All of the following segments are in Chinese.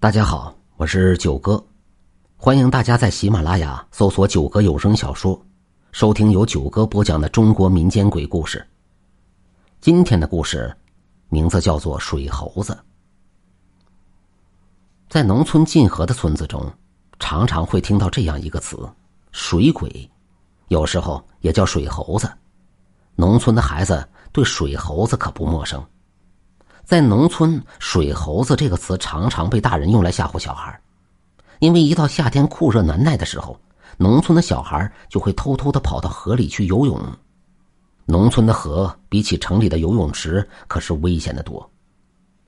大家好，我是九哥，欢迎大家在喜马拉雅搜索“九哥有声小说”，收听由九哥播讲的中国民间鬼故事。今天的故事名字叫做《水猴子》。在农村近河的村子中，常常会听到这样一个词“水鬼”，有时候也叫水猴子。农村的孩子对水猴子可不陌生。在农村，“水猴子”这个词常常被大人用来吓唬小孩，因为一到夏天酷热难耐的时候，农村的小孩就会偷偷的跑到河里去游泳。农村的河比起城里的游泳池可是危险的多。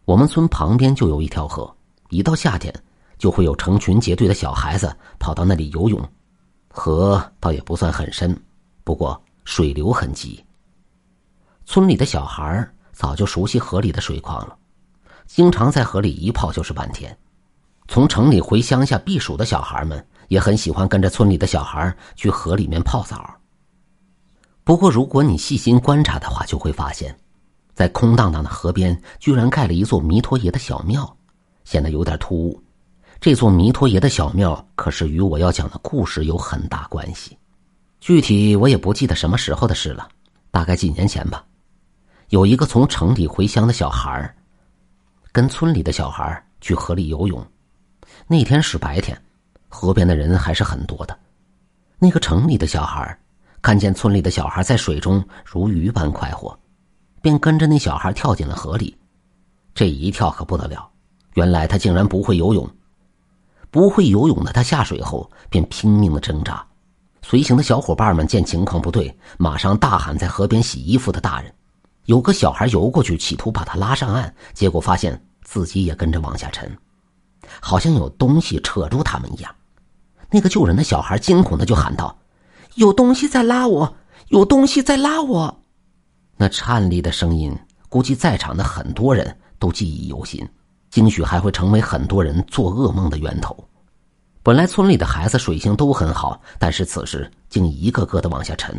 我们村旁边就有一条河，一到夏天，就会有成群结队的小孩子跑到那里游泳。河倒也不算很深，不过水流很急。村里的小孩早就熟悉河里的水况了，经常在河里一泡就是半天。从城里回乡下避暑的小孩们也很喜欢跟着村里的小孩去河里面泡澡。不过，如果你细心观察的话，就会发现，在空荡荡的河边居然盖了一座弥陀爷的小庙，显得有点突兀。这座弥陀爷的小庙可是与我要讲的故事有很大关系。具体我也不记得什么时候的事了，大概几年前吧。有一个从城里回乡的小孩跟村里的小孩去河里游泳。那天是白天，河边的人还是很多的。那个城里的小孩看见村里的小孩在水中如鱼般快活，便跟着那小孩跳进了河里。这一跳可不得了，原来他竟然不会游泳。不会游泳的他下水后便拼命的挣扎。随行的小伙伴们见情况不对，马上大喊在河边洗衣服的大人。有个小孩游过去，企图把他拉上岸，结果发现自己也跟着往下沉，好像有东西扯住他们一样。那个救人的小孩惊恐的就喊道：“有东西在拉我，有东西在拉我！”那颤栗的声音，估计在场的很多人都记忆犹新，兴许还会成为很多人做噩梦的源头。本来村里的孩子水性都很好，但是此时竟一个个的往下沉。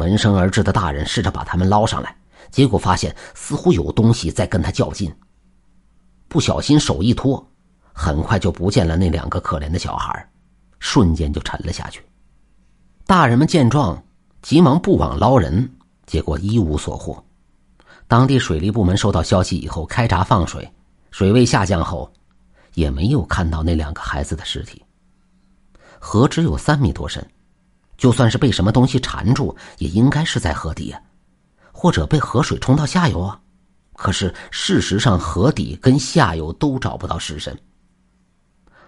闻声而至的大人试着把他们捞上来，结果发现似乎有东西在跟他较劲。不小心手一拖，很快就不见了那两个可怜的小孩，瞬间就沉了下去。大人们见状，急忙布网捞人，结果一无所获。当地水利部门收到消息以后，开闸放水，水位下降后，也没有看到那两个孩子的尸体。河只有三米多深。就算是被什么东西缠住，也应该是在河底呀，或者被河水冲到下游啊。可是事实上，河底跟下游都找不到尸身。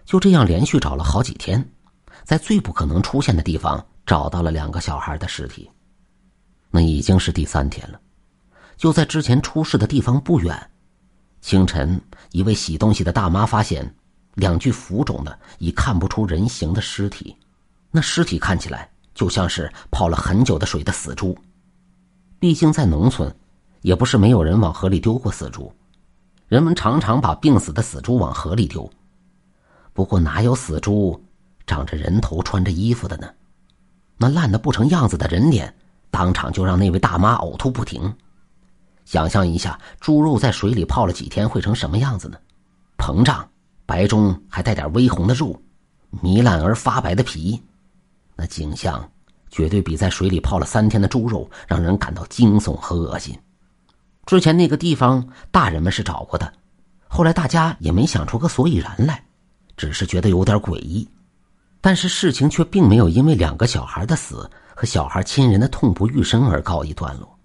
就这样连续找了好几天，在最不可能出现的地方找到了两个小孩的尸体。那已经是第三天了。就在之前出事的地方不远，清晨，一位洗东西的大妈发现两具浮肿的、已看不出人形的尸体。那尸体看起来。就像是泡了很久的水的死猪，毕竟在农村，也不是没有人往河里丢过死猪，人们常常把病死的死猪往河里丢。不过哪有死猪长着人头、穿着衣服的呢？那烂的不成样子的人脸，当场就让那位大妈呕吐不停。想象一下，猪肉在水里泡了几天会成什么样子呢？膨胀，白中还带点微红的肉，糜烂而发白的皮。那景象绝对比在水里泡了三天的猪肉让人感到惊悚和恶心。之前那个地方大人们是找过的，后来大家也没想出个所以然来，只是觉得有点诡异。但是事情却并没有因为两个小孩的死和小孩亲人的痛不欲生而告一段落。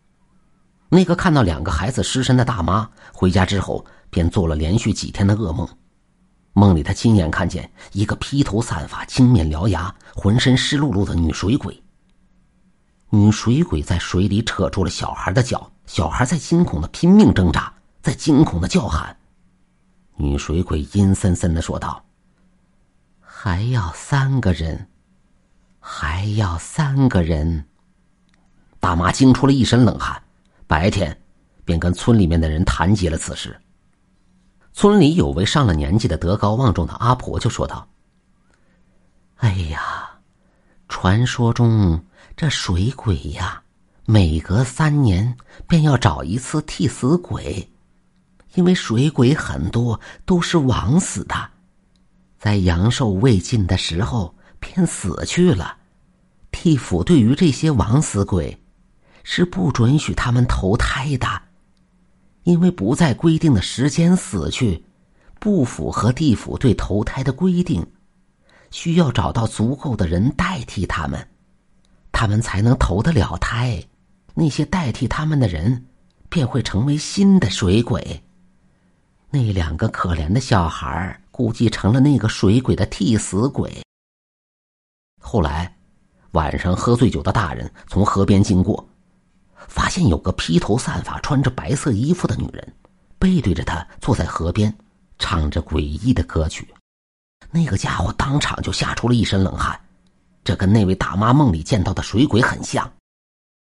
那个看到两个孩子尸身的大妈回家之后，便做了连续几天的噩梦。梦里，他亲眼看见一个披头散发、青面獠牙、浑身湿漉漉的女水鬼。女水鬼在水里扯住了小孩的脚，小孩在惊恐的拼命挣扎，在惊恐的叫喊。女水鬼阴森森的说道：“还要三个人，还要三个人。”大妈惊出了一身冷汗，白天便跟村里面的人谈及了此事。村里有位上了年纪的德高望重的阿婆就说道：“哎呀，传说中这水鬼呀，每隔三年便要找一次替死鬼，因为水鬼很多都是枉死的，在阳寿未尽的时候便死去了。地府对于这些枉死鬼，是不准许他们投胎的，因为不在规定的时间死去，不符合地府对投胎的规定，需要找到足够的人代替他们，他们才能投得了胎。那些代替他们的人，便会成为新的水鬼。那两个可怜的小孩估计成了那个水鬼的替死鬼。后来，晚上喝醉酒的大人从河边经过，发现有个披头散发、穿着白色衣服的女人，背对着他坐在河边，唱着诡异的歌曲。那个家伙当场就吓出了一身冷汗，这跟那位大妈梦里见到的水鬼很像。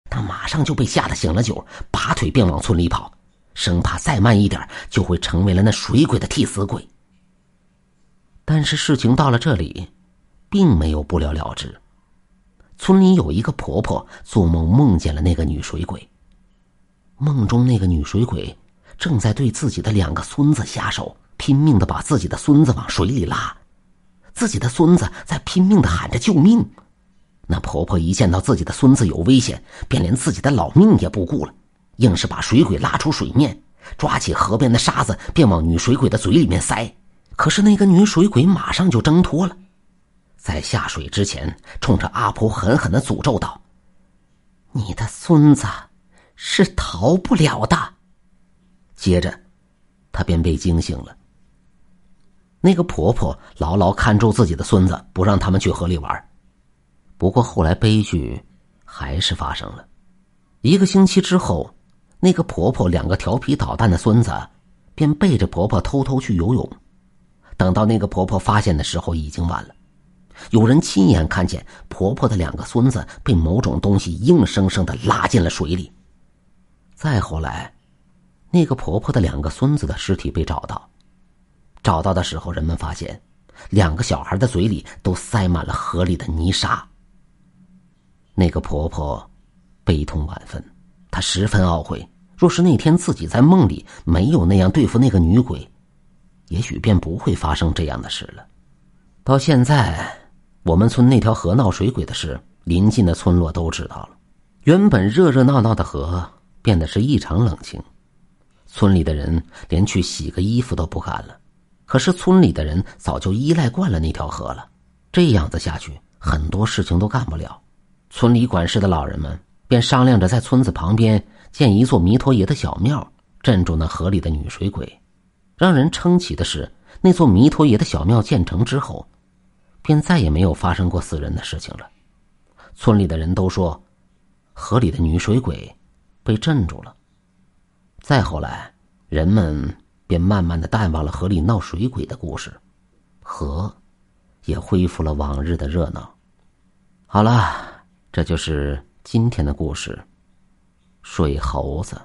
他马上就被吓得醒了酒，拔腿便往村里跑。生怕再慢一点就会成为了那水鬼的替死鬼。但是事情到了这里，并没有不了了之。村里有一个婆婆做梦梦见了那个女水鬼。梦中那个女水鬼正在对自己的两个孙子下手，拼命的把自己的孙子往水里拉，自己的孙子在拼命的喊着救命。那婆婆一见到自己的孙子有危险，便连自己的老命也不顾了。硬是把水鬼拉出水面，抓起河边的沙子，便往女水鬼的嘴里面塞。可是那个女水鬼马上就挣脱了，在下水之前，冲着阿婆狠狠的诅咒道：“你的孙子是逃不了的。”接着，他便被惊醒了。那个婆婆牢牢看住自己的孙子，不让他们去河里玩。不过后来悲剧还是发生了，一个星期之后。那个婆婆两个调皮捣蛋的孙子，便背着婆婆偷偷去游泳。等到那个婆婆发现的时候，已经晚了。有人亲眼看见婆婆的两个孙子被某种东西硬生生的拉进了水里。再后来，那个婆婆的两个孙子的尸体被找到。找到的时候，人们发现两个小孩的嘴里都塞满了河里的泥沙。那个婆婆悲痛万分。她十分懊悔，若是那天自己在梦里没有那样对付那个女鬼，也许便不会发生这样的事了。到现在，我们村那条河闹水鬼的事，邻近的村落都知道了。原本热热闹闹的河，变得是异常冷清，村里的人连去洗个衣服都不敢了。可是村里的人早就依赖惯了那条河了，这样子下去，很多事情都干不了。村里管事的老人们。便商量着在村子旁边建一座弥陀爷的小庙，镇住那河里的女水鬼。让人称奇的是，那座弥陀爷的小庙建成之后，便再也没有发生过死人的事情了。村里的人都说，河里的女水鬼被镇住了。再后来，人们便慢慢的淡忘了河里闹水鬼的故事，河也恢复了往日的热闹。好了，这就是。今天的故事，水猴子。